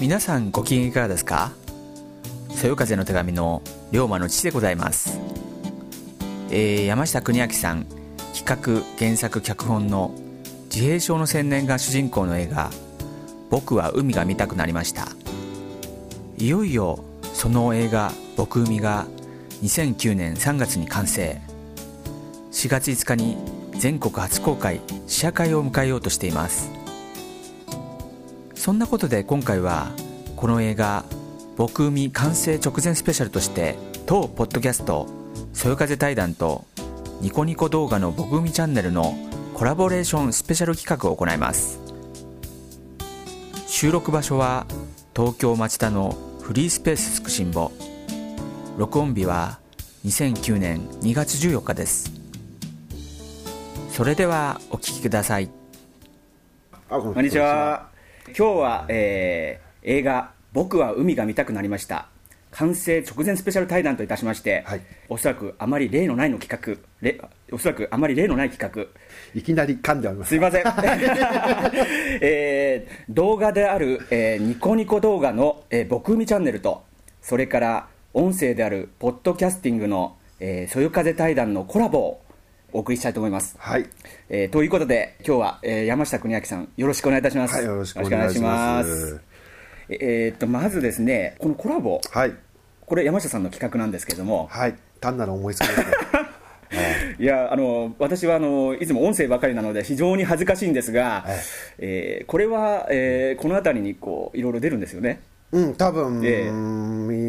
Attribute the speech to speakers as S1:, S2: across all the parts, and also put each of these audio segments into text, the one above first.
S1: 皆さんご機嫌いかがですか？そよ風の手紙の龍馬の父でございます、えー山下邦明さん企画原作脚本の自閉症の青年が主人公の映画「僕は海が見たくなりました」いよいよその映画「僕海」が2009年3月に完成。4月5日に全国初公開試写会を迎えようとしています。そんなことで今回はこの映画「僕海」完成直前スペシャルとして当ポッドキャスト「そよ風対談」とニコニコ動画の「僕海チャンネル」のコラボレーションスペシャル企画を行います。収録場所は東京町田のフリースペースつくしんぼ録音日は2009年2月14日です。それではお聴きください。
S2: こ
S3: んにちは。今日は、えー映画「僕は海が見たくなりました」完成直前スペシャル対談といたしまして、
S2: はい。
S3: おそらくあまり例のないの企画。れおそらくあまり例のない企画。
S2: いきなり噛んでおります。
S3: すいません、えー動画である、えーニコニコ動画の、えー僕海チャンネルとそれから音声であるポッドキャスティングの「えーそよ風対談」のコラボをお送りしたいと思います。
S2: はい。
S3: えーということで今日は、えー山下邦明さんよろしくお願いいたします、
S2: はいよろしくお願いします。
S3: えーっとまずですねこのコラボ
S2: はい。
S3: これ山下さんの企画なんですけれども。
S2: はい。単なる思いつきですね。
S3: いやあの私はあのいつも音声ばかりなので非常に恥ずかしいんですが、
S2: はい
S3: えーこれは、えーこの辺りにこういろいろ出るんですよね。
S2: うん多分、
S3: ええ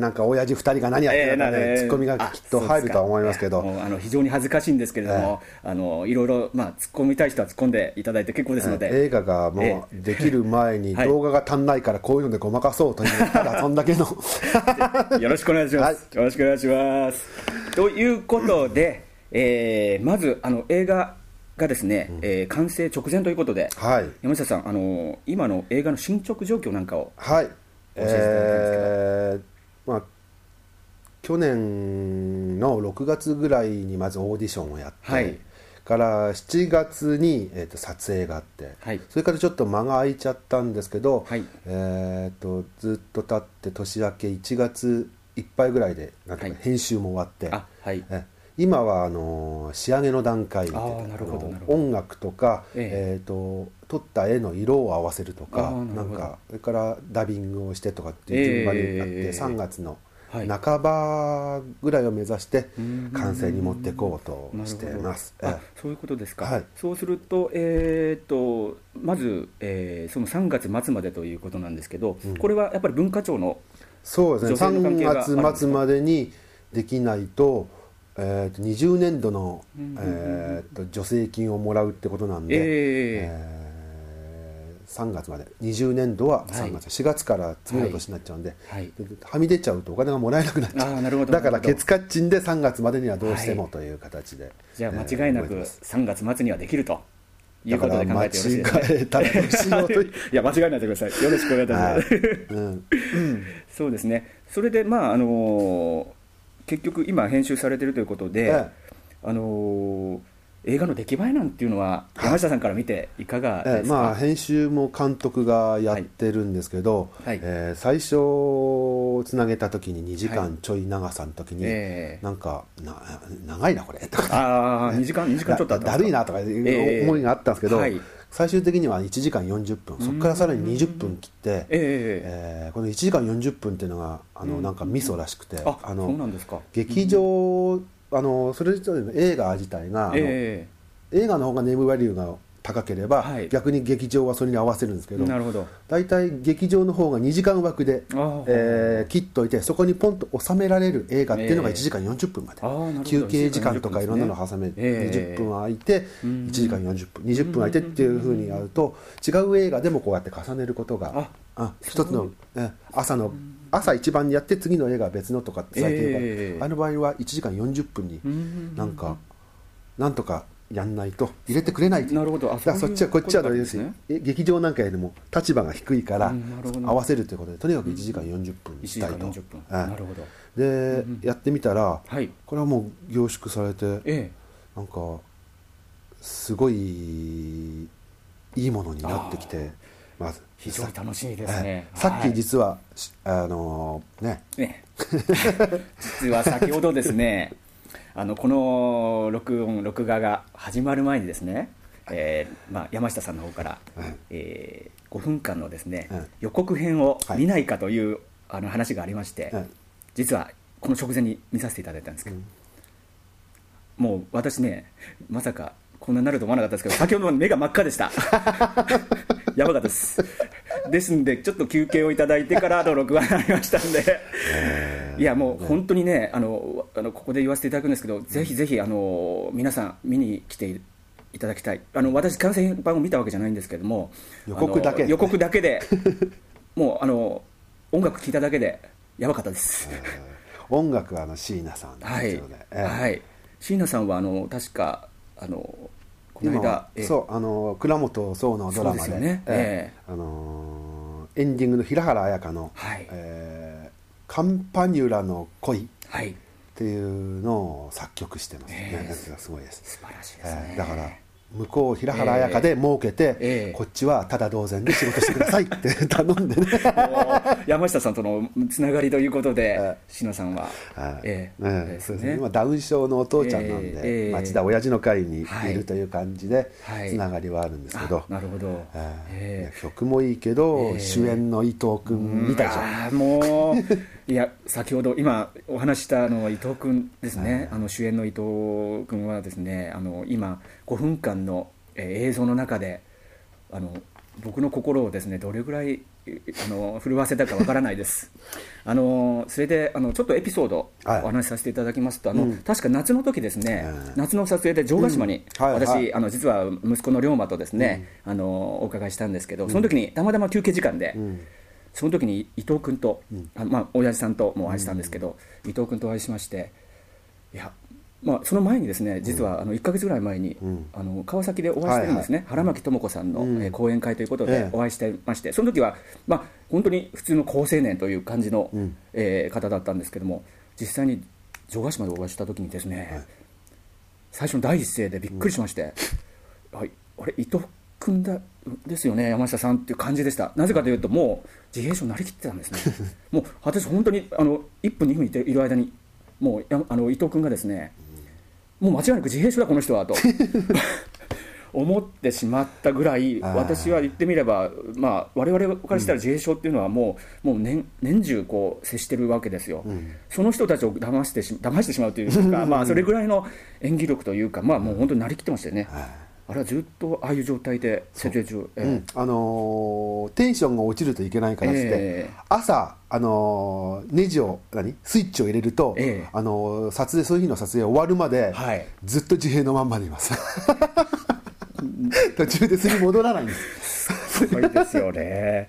S2: なんか親父二人が何やってるかね、
S3: えー
S2: ツッコミがきっと入るとは思いますけど。
S3: あの非常に恥ずかしいんですけれども、あのいろいろ、まあ、突っ込みたい人は突っ込んでいただいて結構ですので、
S2: 映画がもうできる前に
S3: はい。
S2: 動画が足んないからこういうのでごまかそうというただそんだけの。
S3: よろしくお願いします。
S2: はい。
S3: よろしくお願いします。ということで、えーまずあの映画がですね、えー完成直前ということで、
S2: はい。
S3: 山下さんあの今の映画の進捗状況なんかを
S2: はい。
S3: 教えていただきたいんですけど
S2: えーまあ去年の6月ぐらいにまずオーディションをやって、
S3: はい。
S2: から7月に、えー、と撮影があって、
S3: はい。
S2: それからちょっと間が空いちゃったんですけど、
S3: はい。
S2: えー、とずっと経って年明け1月いっぱいぐらいでなんか
S3: はい。
S2: 編集も終わって、
S3: あはい。
S2: え今はあの仕上げの段階で音楽とか、
S3: え
S2: え。ー、と撮った絵の色を合わせるとか
S3: な
S2: なんかそれからダビングをしてとかっていう順番になって、
S3: えー
S2: 3月の
S3: はい。
S2: 半ばぐらいを目指して
S3: うん。
S2: 完成に持っていこうとしてます。え
S3: あそういうことですか、
S2: はい。
S3: そうすると,、えー、とまず、えーその3月末までということなんですけど、
S2: うん。
S3: これはやっぱり文化庁の
S2: そうですね。
S3: 女性の関係があるんですか
S2: ？3月末までにできないと,、えー、と20年度の、えー、と助成金をもらうってことなんで、
S3: え
S2: え。ー3月まで。20年度は3月、4月から次の年になっちゃうんで,で、
S3: は
S2: み出ちゃうとお金がもらえなくなっちゃう。だからケツカッチンで3月までにはどうしてもという形で、
S3: じゃあ
S2: えー
S3: 間違いなく
S2: 動てます。
S3: 3月末にはできるということで考えてよろしいです
S2: い
S3: や間違え ないでください。よろしくお願いいたし
S2: は
S3: ます、
S2: い、うん。
S3: そうですね。それでまああのー結局今編集されてるということで、
S2: ええ。
S3: あのー映画の出来栄えなんていうのは山下さんから見ていかが
S2: え
S3: ですか、
S2: えまあ、編集も監督がやってるんですけど、
S3: はい。
S2: えー最初つなげた時に2時間ちょい長さの時に、
S3: ええ。
S2: なんかな長いなこれ。とか。
S3: ああ2時間2時間ちょっと
S2: だだるいなとかいう思いがあったんですけど、
S3: はい
S2: 最終的には1時間40分そこからさらに20分切って、
S3: ええ
S2: えーこの1時間40分っていうのがあの
S3: うん。
S2: なんかミソらしくて、
S3: あ
S2: あの劇場あのそれ自体の映画自体が、
S3: え。
S2: 映画の方がネームバリューが高ければ、
S3: はい。
S2: 逆に劇場はそれに合わせるんですけど
S3: えなるほど。
S2: 大体劇場の方が2時間枠でえー切っといてそこにポンと収められる映画っていうのが
S3: ええ。
S2: 1時間40分まで、
S3: あー
S2: 休憩時間とか
S3: 1
S2: いろんなの挟めて
S3: ええ。
S2: 20分空いて
S3: うん。
S2: 1時間40分20分空いてっていうふうにやると違う映画でもこうやって重ねることが
S3: あ
S2: あ一つのえ朝の朝一番にやって次の映画は別のとかって最近は、
S3: ええ。
S2: あの場合は1時間40分に
S3: うん。
S2: なんかなんとかやんないと入れてくれない
S3: なるほど。あ
S2: だそっちはこっちはどれですよえ劇場なんかよりも立場が低いから合わせるということでとにかく1時間40分
S3: 1時間
S2: にしたいと、
S3: 40分。
S2: はい。
S3: なるほど。
S2: で、やってみたら
S3: はい。
S2: これはもう凝縮されて
S3: え
S2: なんかすごいいいものになってきてまず。
S3: 非常に楽しみですね、
S2: さっき
S3: はい。
S2: 実は、しあのね。
S3: ね、実は先ほどですねあのこの録音録画が始まる前にですね、えーまあ、山下さんの方から、
S2: はい。
S3: えー5分間のですね、
S2: はい。
S3: 予告編を
S2: はい。
S3: 見ないかという、あの話がありまして、
S2: はい。
S3: 実はこの直前に見させていただいたんですけど、もう私ねまさかこんなになると思わなかったですけど先ほど目が真っ赤でした。やばかったです。ですんでちょっと休憩をいただいてからの録画になりましたんでいやもう本当にねあのあのここで言わせていただくんですけどぜひぜひあの皆さん見に来ていただきたい。あの私完成版を見たわけじゃないんですけども
S2: 予告だけ
S3: 予告だけで もうあの音楽聴いただけでやばかったです、
S2: 音楽はあの椎名さん
S3: はい。
S2: ですよね、ええ
S3: はい。椎名さんはあの確かあのこの
S2: 今
S3: 間ええ
S2: そうあの倉本壮のドラマで
S3: ね。
S2: ええ
S3: え
S2: あのーエンディングの平原綾香の、
S3: はい。
S2: えーカンパニュラの恋」っ
S3: はい。
S2: ていうのを作曲してますね、
S3: ええ。
S2: なんかすごいです、
S3: 素晴らしいですね、
S2: ええ。だから向こう平原綾香で儲けて、
S3: ええ。
S2: こっちはただ同然で仕事してくださいって 頼んでね。
S3: 山下さんとのつながりということで
S2: え、
S3: 椎名さんは、
S2: はい。
S3: ええ。
S2: ね
S3: です
S2: そうですね。今ダウン症のお父ちゃんなんで、
S3: ええ。
S2: 町田親父の会にい
S3: はい
S2: るという感じで
S3: はい。
S2: つながりはあるんですけど、
S3: あなるほど、
S2: ええ。
S3: え
S2: 曲もいいけど、
S3: ええ。
S2: 主演の伊藤君みたいじゃん、
S3: もういや先ほど今お話ししたあの伊藤君ですね、あの主演の伊藤君はですねあの今5分間の、えー映像の中であの僕の心をですねどれぐらいえあの震わせたかわからないです。あのそれであのちょっとエピソードお
S2: はい。
S3: 話しさせていただきますと、あの
S2: うん。
S3: 確か夏の時ですね、
S2: うん
S3: 夏の撮影で城ヶ島に、
S2: うん。はいはい。
S3: 私あの実は息子の龍馬とですね、あのお伺いしたんですけどその時にたまたま休憩時間で、
S2: うん
S3: その時に伊藤君と、あまあ親父さんともお会いしたんですけど、伊藤君とお会いしましていやまあ、その前にですね実はあの1か月ぐらい前に、
S2: うん。
S3: あの川崎でお会いしてるんですね、原巻智子さんの、
S2: うん。
S3: えー講演会ということ
S2: ええ。
S3: でお会いしてまして、その時はまあ本当に普通の好青年という感じの、
S2: うん。
S3: えー方だったんですけども実際に城ヶ島でお会いした時にですね、
S2: はい。
S3: 最初の第一声でびっくりしまして、はい、あれ伊藤君だですよね山下さんっていう感じでした。なぜかというともう自閉症になりきってたんですね。もう私本当にあの1分2分いている間にもうやあの伊藤君がですねもう間違いなく自閉症だこの人はと 思ってしまったぐらい私は言ってみればまあ我々からしたら自閉症っていうのはもう,、もう年年中こう接してるわけですよ、
S2: ん。
S3: その人たちを騙してし騙してしまうというかまあそれぐらいの演技力というかまあもう本当になりきってましたよね、
S2: はい
S3: あれはずっとああいう状態で設定中、ええ。
S2: うん。あのーテンションが落ちるといけないからって、
S3: ええ。
S2: 朝、あのーネジを何？スイッチを入れると、
S3: ええ。
S2: あのー撮影その日の撮影終わるまで、
S3: はい。
S2: ずっと自閉のまんまでいます。途中で次戻らないんです。
S3: すごいですよね。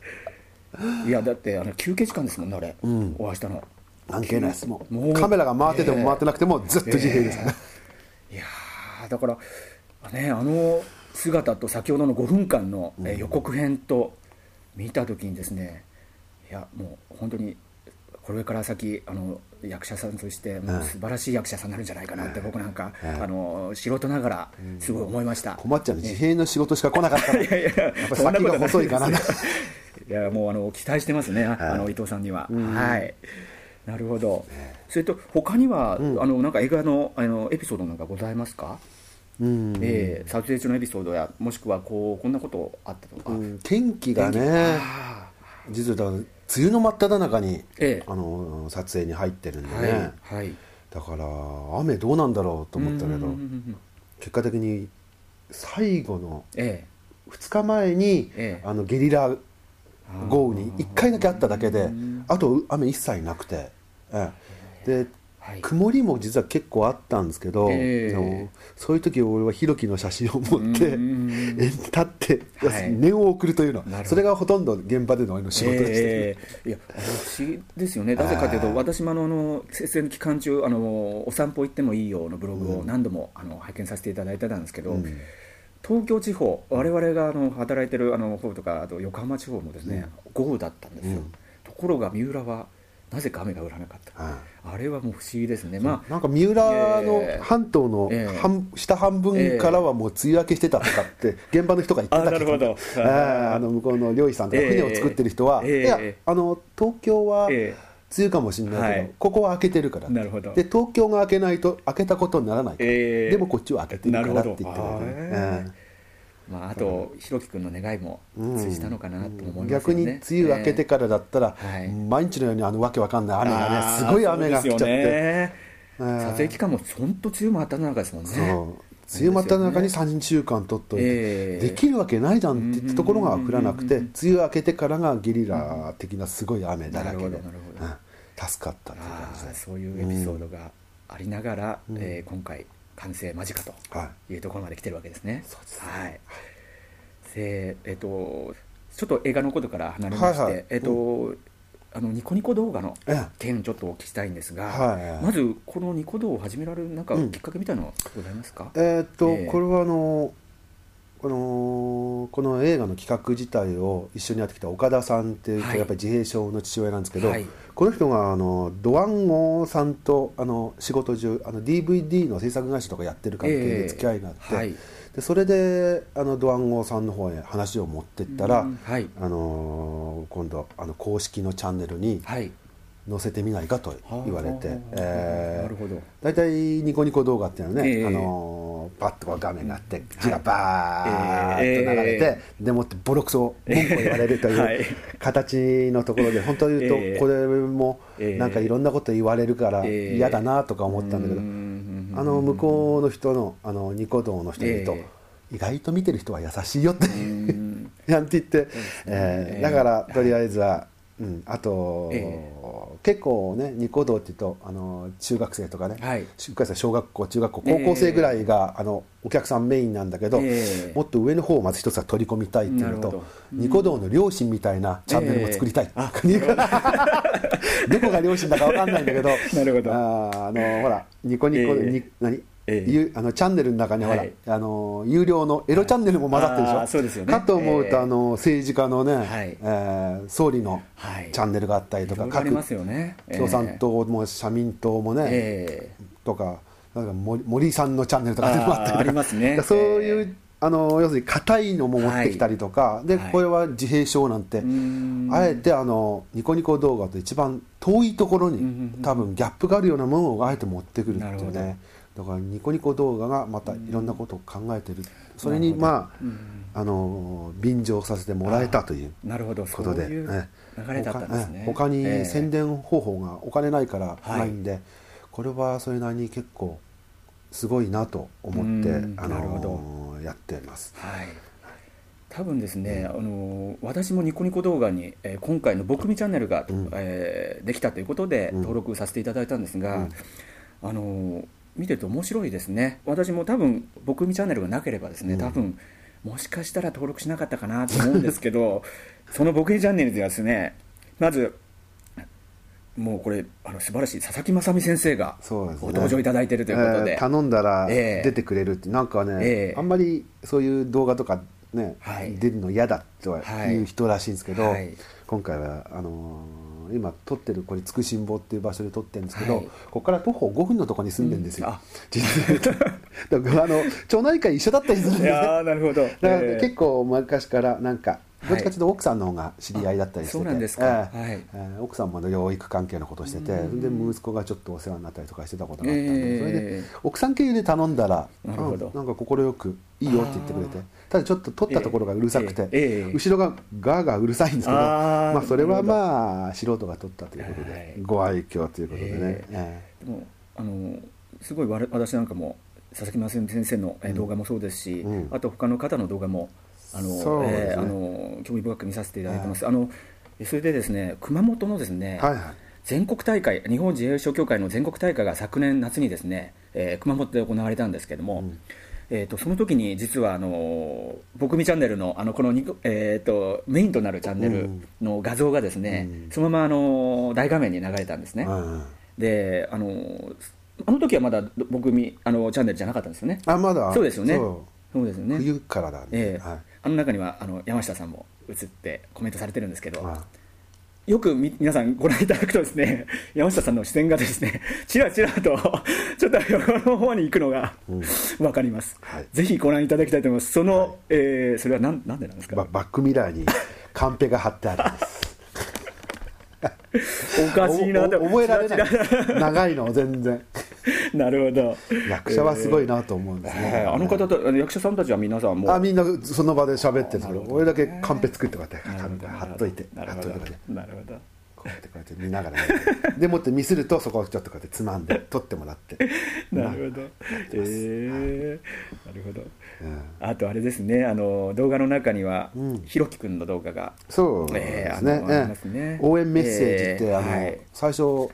S3: いやだってあの休憩時間ですもんねあれ、
S2: ん。
S3: お会いしたの。
S2: 関係ないです。もうカメラが回ってても回ってなくてもずっと自閉ですね、
S3: いやーだからねあの姿と先ほどの5分間の、えー予告編と見た時にですねいやもう本当にこれから先あの役者さんとしてもう素晴らしい役者さんになるんじゃないかなって僕なんか、
S2: うん。
S3: あの素人ながらすごい思いました、
S2: 困っちゃうね。自閉の仕事しか来なかったら。
S3: いやいや
S2: やっぱり先が細いかな。
S3: いやもうあの期待してますね、あの伊藤さんには、はい。なるほど、それと他には、あのなんか映画のあのエピソードなんかございますか、
S2: うん
S3: えー撮影中のエピソードやもしくはこうこんなことあったとか、
S2: うん。天気がね
S3: あ
S2: 実は梅雨の真っ只中に、
S3: ええ。
S2: あの撮影に入ってるんで
S3: ー
S2: ね、
S3: はいはい。
S2: だから雨どうなんだろうと思ったけど結果的に最後の
S3: え
S2: 2日前に、
S3: ええ。
S2: あのゲリラ豪雨に1回だけあっただけであと雨一切なくて、ええ。で
S3: はい。
S2: 曇りも実は結構あったんですけど、
S3: ええ。
S2: あのそういう時俺はひろきの写真を持って、立って、
S3: はい。
S2: 念を送るというのそれがほとんど現場での仕事でした、
S3: えーいや不思議ですよね、なぜかというと、私もあのあの節電期間中あの、お散歩行ってもいいよのブログを何度も、あの拝見させていただいてたんですけど、
S2: うん。
S3: 東京地方、我々があの働いてるあの方とか、あと横浜地方もですね、豪雨だったんですよ、
S2: うん。
S3: ところが三浦はなぜか雨が降らなかった、
S2: はい。
S3: あれはもう不思議ですね。まあ
S2: なんか三浦の
S3: ええ
S2: 半島の
S3: ええ
S2: 半下半分からはもう梅雨明けしてたとかって現場の人が言ってたけど
S3: ど。
S2: ええあの向こうの漁師さんとか
S3: ええ
S2: 船を作ってる人は、
S3: ええ
S2: いやあの東京は
S3: ええ
S2: 梅雨かもしれないけど、
S3: はい。
S2: ここは開けてるから。
S3: なるほど。
S2: で東京が開けないと開けたことにならないから、
S3: ええ
S2: でもこっちは開けてるから
S3: な
S2: って言ってたよね
S3: まあ、あと、ひろき君の願いも
S2: え
S3: 通じたのかなと思いますよね、
S2: 逆に梅雨明けてからだったら、
S3: はい。
S2: 毎日のようにあのわけわかんない雨がねすごい雨が来ちゃって、
S3: ね。
S2: ええ。
S3: 撮影期間も本当梅雨真っ只中ですもんね。
S2: 梅雨真っ只中に3週間取っといて、
S3: ええ。
S2: できるわけないじゃんって言ったところが降らなくて、
S3: うん
S2: 梅雨明けてからがゲリラ的なすごい雨だらけで、
S3: なるほどなるほど。
S2: うん。助かったっていう感じで
S3: そういうエピソードがありながら、えー今回完成間近と
S2: は
S3: い。うところまで来てるわけですね。
S2: そうです
S3: はい。で、えっ、とちょっと映画のことから離れまして、
S2: はいはい。
S3: えっ、と、あのニコニコ動画の
S2: ええ。
S3: 件ちょっとお聞きしたいんですが、
S2: はい。
S3: まずこのニコ動を始められるなんか
S2: うん。
S3: きっかけみたいなのはございますか？
S2: えーっと、
S3: ええ。
S2: これはあのこのこの映画の企画自体を一緒にやってきた岡田さんっていう人、
S3: はい。
S2: やっぱり自閉症の父親なんですけど、
S3: はい。
S2: この人があのドワンゴさんとあの仕事中あの DVD の制作会社とかやってる関係
S3: ええ。
S2: で付き合いがあって、
S3: はい。
S2: でそれであのドワンゴさんの方へ話を持ってったら、あの今度あの公式のチャンネルに
S3: はい。
S2: 載せてみないかと言われて、
S3: なるほど。
S2: 大体ニコニコ動画っていうのはね、
S3: ええ。
S2: あのーパッとこう画面があって字がバーッと流れて、
S3: え
S2: でもってボロクソ文句を言われると
S3: はい。
S2: いう形のところで本当に言う
S3: ええ
S2: とこれも
S3: ええ
S2: なんかいろんなこと言われるから
S3: ええ
S2: 嫌だなとか思ったんだけど、
S3: うん。
S2: あの向こうの人のあのニコ動の人に言うと、
S3: え
S2: 意外と見てる人は優しいよって
S3: うん。
S2: なんて言って、
S3: すね。
S2: えー。
S3: ええ
S2: だからとりあえずは、うん、あと、
S3: え
S2: 結構ねニコ動って言うとあの中学生とかね、
S3: はい。
S2: 中学生小学校中学校高校生ぐらいが、あのお客さんメインなんだけど、
S3: ええ。
S2: もっと上の方をまず一つは取り込みたいっていうのと
S3: なるほど。
S2: ニコ動の両親みたいなチャンネルも作りたい、
S3: ええ。あ
S2: どこが両親だか分かんないんだけど
S3: なるほど。
S2: あーあのほらニコニコ、
S3: ええ。
S2: に何？
S3: ええ。
S2: ゆあのチャンネルの中にほら、
S3: はい
S2: あの有料のエロチャンネルも混ざってるでしょ、
S3: そうですよね。
S2: かと思うと、
S3: ええ。
S2: あの政治家のね、
S3: はい。
S2: えー総理の
S3: はい。
S2: チャンネルがあったりとか、
S3: いろいろありますよね。
S2: 共産党も社民党もね、
S3: ええ。
S2: とかなんか森森さんのチャンネルとかでもあったりとか。
S3: ね。
S2: そういう、あの要するに硬いのも持ってきたりとか、で
S3: はい。
S2: これは自閉症なんて、
S3: ん。
S2: あえてあのニコニコ動画と一番遠いところに、多分ギャップがあるようなものをあえて持ってくるって
S3: ないるほど。
S2: うねだからニコニコ動画がまたいろんなことを考えてる、それにまあ、あの便乗させてもらえたという
S3: なるほど、
S2: ことで
S3: 流れだったんですね。
S2: 他に
S3: ええ。
S2: 宣伝方法がお金ないから
S3: はい。
S2: ないんで、これはそれなりに結構すごいなと思って
S3: うん。
S2: あのやってます。
S3: はい。多分ですね、あの私もニコニコ動画に、えー今回の「僕みチャンネルが」
S2: うん。
S3: えーできたということで
S2: うん。
S3: 登録させていただいたんですが、
S2: うん。
S3: あの見てて面白いですね。私も多分「僕みチャンネル」がなければですね、
S2: うん。
S3: 多分もしかしたら登録しなかったかなと思うんですけど その「僕みチャンネル」ではですねまずもうこれあの素晴らしい佐々木雅美先生がご登場いただいているということで、
S2: えー頼んだら
S3: ええ。
S2: 出てくれるって、なんかね、
S3: ええ。
S2: あんまりそういう動画とかね、
S3: はい。
S2: 出るの嫌だとは
S3: はい。
S2: いう人らしいんですけど、
S3: はい。
S2: 今回はあのー今撮ってるこれつくしんぼっていう場所で撮ってるんですけど、
S3: はい。
S2: ここから徒歩5分のところに住んでるんですよ、
S3: うん。あ。
S2: 実はだからあの町内会一緒だったりするん
S3: い
S2: で、
S3: やーなるほど。
S2: だから、
S3: えー。
S2: 結構昔からなんかどっちかというと奥さんの方が知り合いだったりしてて、ええ。奥さんも養育関係のことしてて、
S3: うん。
S2: で息子がちょっとお世話になったりとかしてたことがあったんで、
S3: ええ。
S2: それで奥さん経由で頼んだら
S3: なるほど。
S2: うんなんか快くいいよって言ってくれて。ただちょっと撮ったところがうるさくて、後ろがガーガーうるさいんですけど。まあ、それはまあ素人が撮ったということで、
S3: はい。
S2: ご愛嬌ということでね、
S3: え
S2: え。
S3: でもあのすごい私なんかも佐々木雅美先生の動画もそうですし、
S2: うん。
S3: あと他の方の動画もあの、
S2: ね。
S3: えーあの興味深く見させていただいてます、あのそれでですね熊本のですね、
S2: えはいはい。
S3: 全国大会日本自衛症協会の全国大会が昨年夏にですね、えー熊本で行われたんですけども、
S2: うん。
S3: えー、とその時に実はあの僕みチャンネルのあのこのえー、とメインとなるチャンネルの画像がですね、
S2: うん。
S3: そのままあの大画面に流れたんですね、
S2: うん
S3: であのあの時はまだ僕みあのチャンネルじゃなかったんですよね。
S2: あまだ。
S3: そうですよね。
S2: そ
S3: そうですよね。
S2: う冬からだね、
S3: ええ。
S2: はい
S3: あの中にはあの山下さんも映ってコメントされてるんですけど、
S2: あ
S3: よくみ皆さんご覧いただくとですね 山下さんの視線がですねちらちらと ちょっと横の方に行くのが分かります、
S2: はい。
S3: ぜひご覧いただきたいと思います。その、えーそれはなんなんでなんですか？
S2: ババックミラーにカンペが貼ってあるんです。
S3: おかしいなと
S2: おお覚えられない。長いの全然。
S3: ら なるほど。
S2: 役者はすごいなと思うんですね、
S3: はいあの方とあの役者さんたちは皆さんもう
S2: あみんなその場で喋ってる俺だけカンペ作ってこうやってカンペ貼っといて
S3: なるほど。
S2: 貼っといて。
S3: なるほど。
S2: こうやってこうやって見ながらねでもってミスるとそこをちょっとこうやってつまんで 取ってもらって、
S3: なるほど。えー、なるほど。
S2: うん。
S3: あとあれですねあの動画の中には、
S2: うん。
S3: ひろきくんの動画が
S2: そうですね,、
S3: えーあのありますね。
S2: 応援メッセージって、あの
S3: えーはい。
S2: 最初、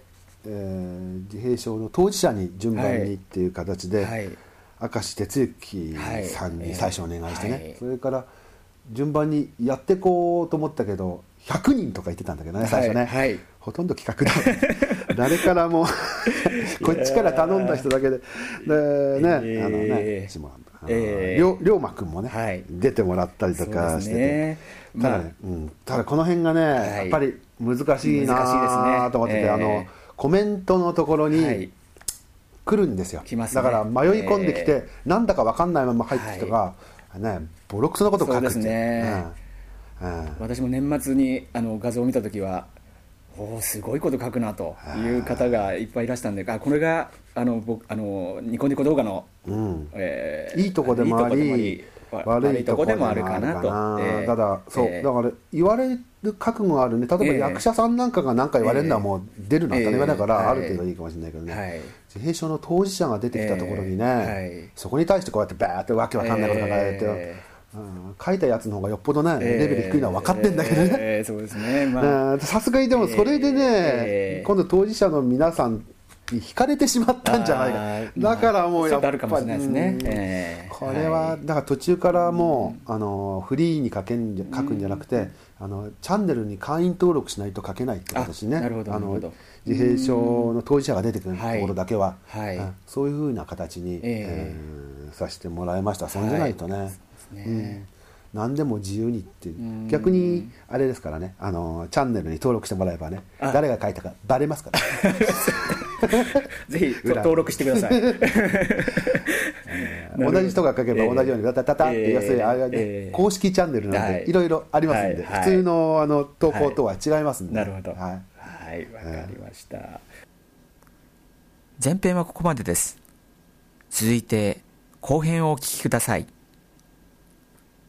S2: えー自閉症の当事者に順番にっていう形で、
S3: はい。
S2: 明石哲之さんに最初お願いしてね、
S3: はい。
S2: それから順番にやってこうと思ったけど100人とか言ってたんだけどね最初ね、
S3: はい。はい
S2: ほとんど企画だ。誰からも こっちから頼んだ人だけででね、
S3: えー。
S2: あのね下
S3: えー。
S2: 龍龍馬君もね、
S3: はい。
S2: 出てもらったりとかしてて、
S3: ね
S2: ただ
S3: まあ
S2: ねうん、ただこの辺がね、
S3: い。
S2: やっぱり難しいなと思ってて、
S3: えー
S2: あのコメントのところに、
S3: はい。
S2: 来るんですよ。
S3: 来ますね。
S2: だから迷い込んできて、
S3: え
S2: なんだか分かんないまま入ってきたが、ね、ボロクソなことを書くって。
S3: そうですね。
S2: うん。うん。
S3: 私も年末にあの画像を見た時はおおすごいこと書くなとい。う方がいっぱいいらしたんであこれがあの僕あのニコニコ動画の、
S2: うん。
S3: えー
S2: いいとこで
S3: いいとこでもあり
S2: 悪いとこでもあるかなと、
S3: えー
S2: ただそう、
S3: えー
S2: だから言われる覚悟があるね。例えば
S3: ええ
S2: 役者さんなんかが何か言われるのはもう出るのは当たり前だから、
S3: ええ。
S2: ある程度いいかもしれないけどね、
S3: はい。
S2: 自閉症の当事者が出てきたところにね、そこに対してこうやってバーってわけわかんないこと書かれて、
S3: え
S2: うん書いたやつの方がよっぽどね、
S3: えー
S2: レベル低いのは分かってんだけどね、
S3: えーそうですね。まあ。
S2: うん。さすがにでもそれでね、
S3: えー
S2: 今度当事者の皆さんに惹かれてしまったんじゃないか。だからもうやっぱ
S3: ちょっとあるかもしれないですね。
S2: うん。
S3: えー。
S2: これは、
S3: はい。
S2: だから途中からもう、あのフリーに書けん書くんじゃなくて、あのチャンネルに会員登録しないと書けないって形ね
S3: あなるほど。
S2: あの自閉症の当事者が出てくると
S3: はい。
S2: ころだけは、
S3: はい。
S2: うん。そういうふうな形に、
S3: え
S2: え。ーさせてもらいました。そんじゃないとね,、
S3: はい。ね。
S2: うん何でも自由にって
S3: ん。
S2: 逆にあれですからね。あのチャンネルに登録してもらえばね
S3: あ。
S2: 誰が書いたかバレますから。
S3: ぜひ登録してください。
S2: 同じ人が書けば同じようにタタタタって、
S3: えー
S2: 要するにあれはね、
S3: えー。
S2: 公式チャンネルなんで、
S3: はい。
S2: いろいろありますんで、
S3: はい
S2: 普通のあの投稿とは違いますんで、
S3: なるほど。
S2: はい、
S3: はいわかりました、
S1: 前編はここまでです。続いて後編をお聞きください